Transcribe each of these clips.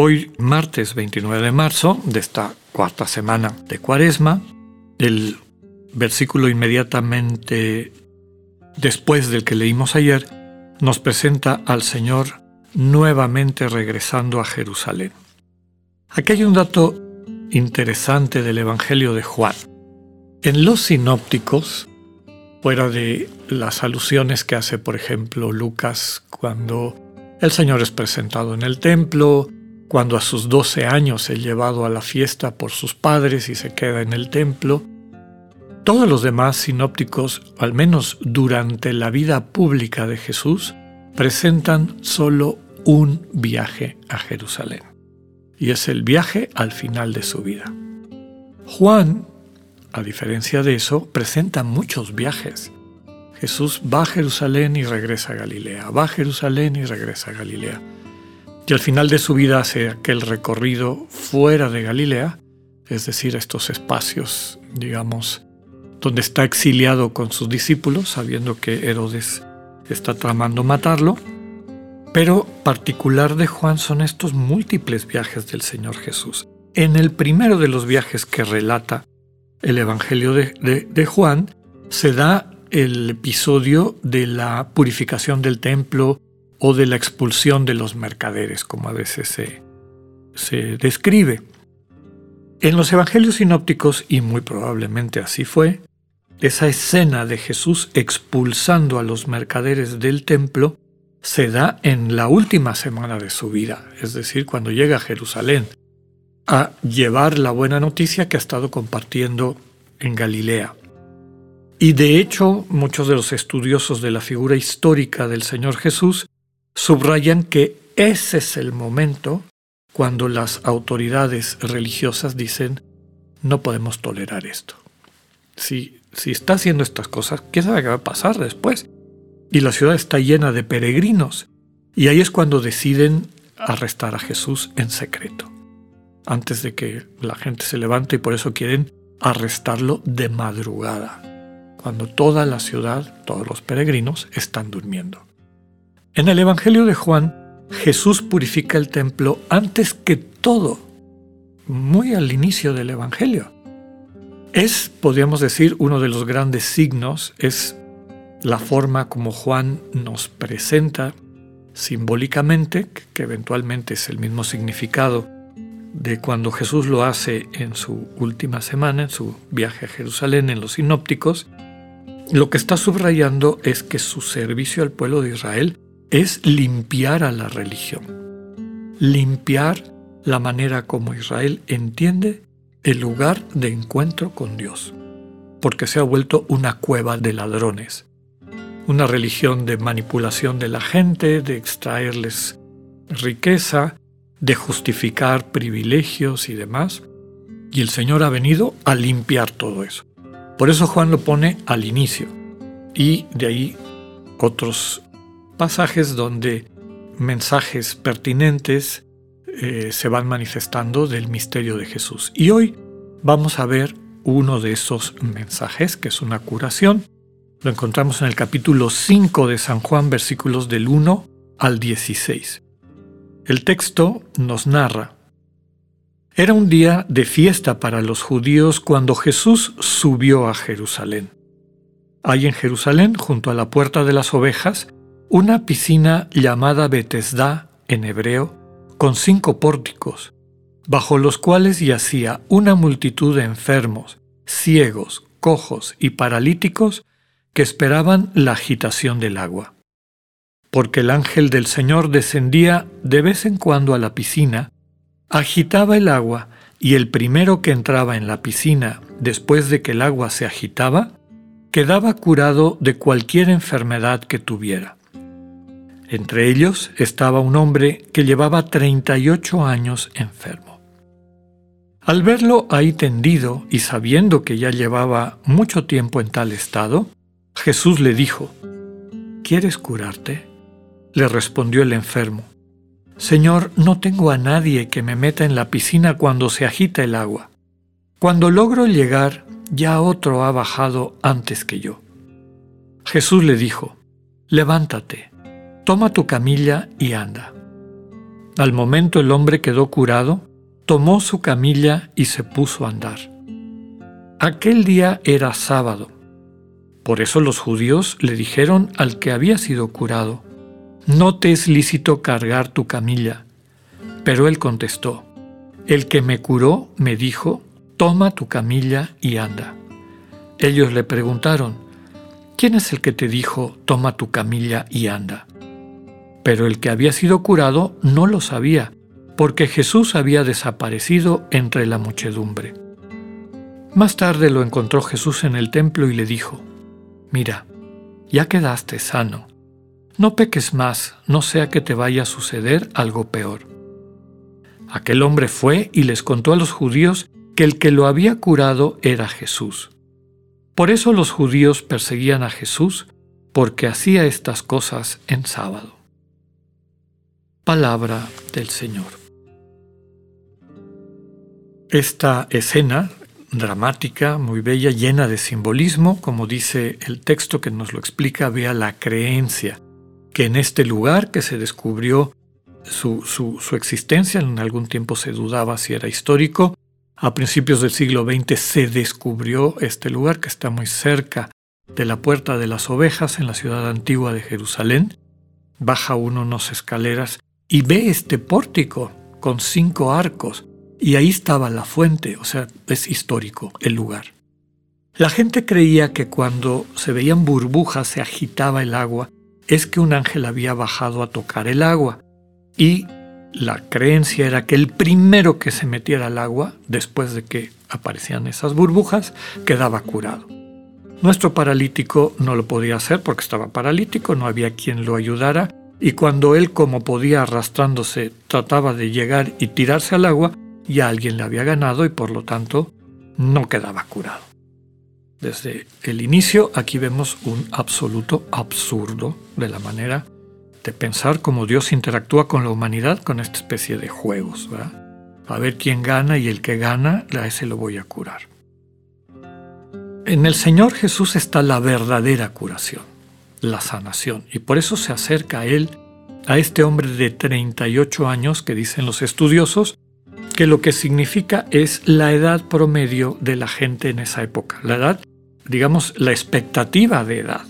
Hoy, martes 29 de marzo de esta cuarta semana de Cuaresma, el versículo inmediatamente después del que leímos ayer nos presenta al Señor nuevamente regresando a Jerusalén. Aquí hay un dato interesante del Evangelio de Juan. En los sinópticos, fuera de las alusiones que hace, por ejemplo, Lucas cuando el Señor es presentado en el templo, cuando a sus 12 años es llevado a la fiesta por sus padres y se queda en el templo, todos los demás sinópticos, al menos durante la vida pública de Jesús, presentan solo un viaje a Jerusalén. Y es el viaje al final de su vida. Juan, a diferencia de eso, presenta muchos viajes. Jesús va a Jerusalén y regresa a Galilea, va a Jerusalén y regresa a Galilea. Y al final de su vida hace aquel recorrido fuera de Galilea, es decir, estos espacios, digamos, donde está exiliado con sus discípulos, sabiendo que Herodes está tramando matarlo. Pero particular de Juan son estos múltiples viajes del Señor Jesús. En el primero de los viajes que relata el Evangelio de, de Juan, se da el episodio de la purificación del templo o de la expulsión de los mercaderes, como a veces se, se describe. En los evangelios sinópticos, y muy probablemente así fue, esa escena de Jesús expulsando a los mercaderes del templo se da en la última semana de su vida, es decir, cuando llega a Jerusalén, a llevar la buena noticia que ha estado compartiendo en Galilea. Y de hecho, muchos de los estudiosos de la figura histórica del Señor Jesús subrayan que ese es el momento cuando las autoridades religiosas dicen, no podemos tolerar esto. Si, si está haciendo estas cosas, ¿qué sabe qué va a pasar después? Y la ciudad está llena de peregrinos. Y ahí es cuando deciden arrestar a Jesús en secreto, antes de que la gente se levante y por eso quieren arrestarlo de madrugada, cuando toda la ciudad, todos los peregrinos están durmiendo. En el Evangelio de Juan, Jesús purifica el templo antes que todo, muy al inicio del Evangelio. Es, podríamos decir, uno de los grandes signos, es la forma como Juan nos presenta simbólicamente, que eventualmente es el mismo significado de cuando Jesús lo hace en su última semana, en su viaje a Jerusalén, en los sinópticos, lo que está subrayando es que su servicio al pueblo de Israel es limpiar a la religión, limpiar la manera como Israel entiende el lugar de encuentro con Dios, porque se ha vuelto una cueva de ladrones, una religión de manipulación de la gente, de extraerles riqueza, de justificar privilegios y demás, y el Señor ha venido a limpiar todo eso. Por eso Juan lo pone al inicio, y de ahí otros pasajes donde mensajes pertinentes eh, se van manifestando del misterio de Jesús. Y hoy vamos a ver uno de esos mensajes, que es una curación. Lo encontramos en el capítulo 5 de San Juan, versículos del 1 al 16. El texto nos narra, era un día de fiesta para los judíos cuando Jesús subió a Jerusalén. Hay en Jerusalén, junto a la puerta de las ovejas, una piscina llamada Betesda en hebreo, con cinco pórticos, bajo los cuales yacía una multitud de enfermos, ciegos, cojos y paralíticos que esperaban la agitación del agua. Porque el ángel del Señor descendía de vez en cuando a la piscina, agitaba el agua y el primero que entraba en la piscina después de que el agua se agitaba, quedaba curado de cualquier enfermedad que tuviera. Entre ellos estaba un hombre que llevaba 38 años enfermo. Al verlo ahí tendido y sabiendo que ya llevaba mucho tiempo en tal estado, Jesús le dijo, ¿Quieres curarte? Le respondió el enfermo, Señor, no tengo a nadie que me meta en la piscina cuando se agita el agua. Cuando logro llegar, ya otro ha bajado antes que yo. Jesús le dijo, Levántate, toma tu camilla y anda. Al momento el hombre quedó curado, tomó su camilla y se puso a andar. Aquel día era sábado. Por eso los judíos le dijeron al que había sido curado, No te es lícito cargar tu camilla. Pero él contestó, El que me curó me dijo, Toma tu camilla y anda. Ellos le preguntaron, ¿quién es el que te dijo, Toma tu camilla y anda? Pero el que había sido curado no lo sabía, porque Jesús había desaparecido entre la muchedumbre. Más tarde lo encontró Jesús en el templo y le dijo, Mira, ya quedaste sano. No peques más, no sea que te vaya a suceder algo peor. Aquel hombre fue y les contó a los judíos que el que lo había curado era Jesús. Por eso los judíos perseguían a Jesús, porque hacía estas cosas en sábado. Palabra del Señor. Esta escena dramática, muy bella, llena de simbolismo, como dice el texto que nos lo explica, había la creencia que en este lugar que se descubrió su, su, existencia, en algún tiempo se dudaba si era histórico, a principios del siglo XX se descubrió este lugar que está muy cerca de la Puerta de las Ovejas en la ciudad antigua de Jerusalén. Baja uno unas escaleras y ve este pórtico con cinco arcos y ahí estaba la fuente, o sea, es histórico el lugar. La gente creía que cuando se veían burbujas, se agitaba el agua, es que un ángel había bajado a tocar el agua. Y la creencia era que el primero que se metiera al agua, después de que aparecían esas burbujas, quedaba curado. Nuestro paralítico no lo podía hacer porque estaba paralítico, no había quien lo ayudara, y cuando él como podía arrastrándose trataba de llegar y tirarse al agua, ya alguien le había ganado y por lo tanto no quedaba curado. Desde el inicio aquí vemos un absoluto absurdo de la manera de pensar cómo Dios interactúa con la humanidad con esta especie de juegos. A ver quién gana y el que gana, a ese lo voy a curar. En el Señor Jesús está la verdadera curación, la sanación, y por eso se acerca a Él, a este hombre de 38 años que dicen los estudiosos, que lo que significa es la edad promedio de la gente en esa época. La edad, digamos, la expectativa de edad.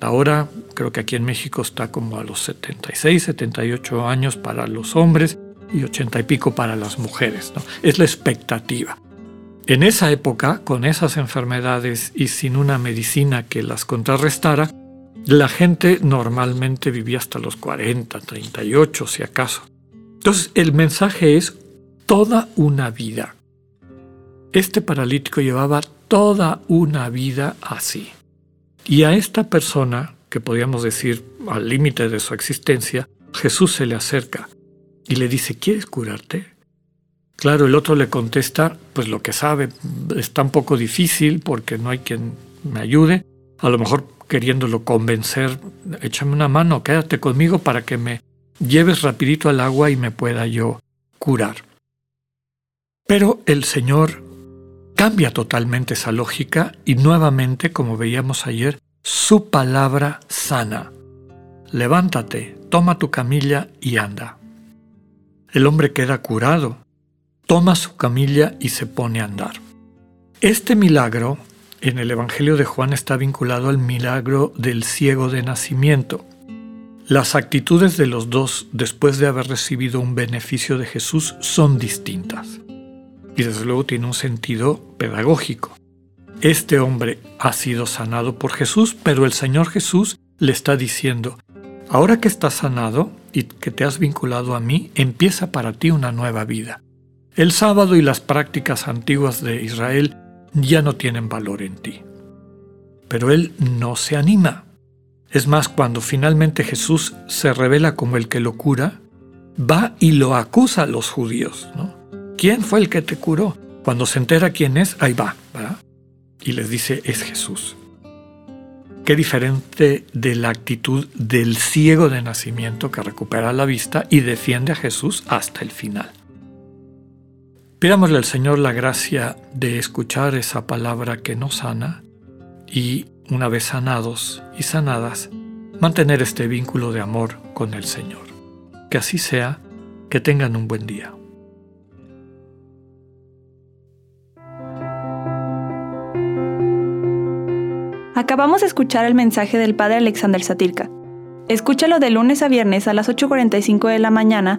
Ahora creo que aquí en México está como a los 76, 78 años para los hombres y 80 y pico para las mujeres. Es la expectativa. En esa época, con esas enfermedades y sin una medicina que las contrarrestara, la gente normalmente vivía hasta los 40, 38 si acaso. Entonces el mensaje es toda una vida. Este paralítico llevaba toda una vida así. Y a esta persona, que podríamos decir al límite de su existencia, Jesús se le acerca y le dice, ¿quieres curarte? Claro, el otro le contesta, pues lo que sabe, está un poco difícil porque no hay quien me ayude. A lo mejor queriéndolo convencer, échame una mano, quédate conmigo para que me lleves rapidito al agua y me pueda yo curar. Pero el Señor cambia totalmente esa lógica y nuevamente, como veíamos ayer, su palabra sana. Levántate, toma tu camilla y anda. El hombre queda curado, toma su camilla y se pone a andar. Este milagro en el Evangelio de Juan está vinculado al milagro del ciego de nacimiento. Las actitudes de los dos después de haber recibido un beneficio de Jesús son distintas y desde luego tiene un sentido pedagógico. Este hombre ha sido sanado por Jesús, pero el Señor Jesús le está diciendo, ahora que estás sanado y que te has vinculado a mí, empieza para ti una nueva vida. El sábado y las prácticas antiguas de Israel ya no tienen valor en ti. Pero él no se anima. Es más, cuando finalmente Jesús se revela como el que lo cura, va y lo acusa a los judíos. ¿no? ¿Quién fue el que te curó? Cuando se entera quién es, ahí va, ¿verdad? Y les dice, es Jesús. Qué diferente de la actitud del ciego de nacimiento que recupera la vista y defiende a Jesús hasta el final. Pidámosle al Señor la gracia de escuchar esa palabra que nos sana y, una vez sanados y sanadas, mantener este vínculo de amor con el Señor. Que así sea, que tengan un buen día. Acabamos de escuchar el mensaje del Padre Alexander Satirka. Escúchalo de lunes a viernes a las 8.45 de la mañana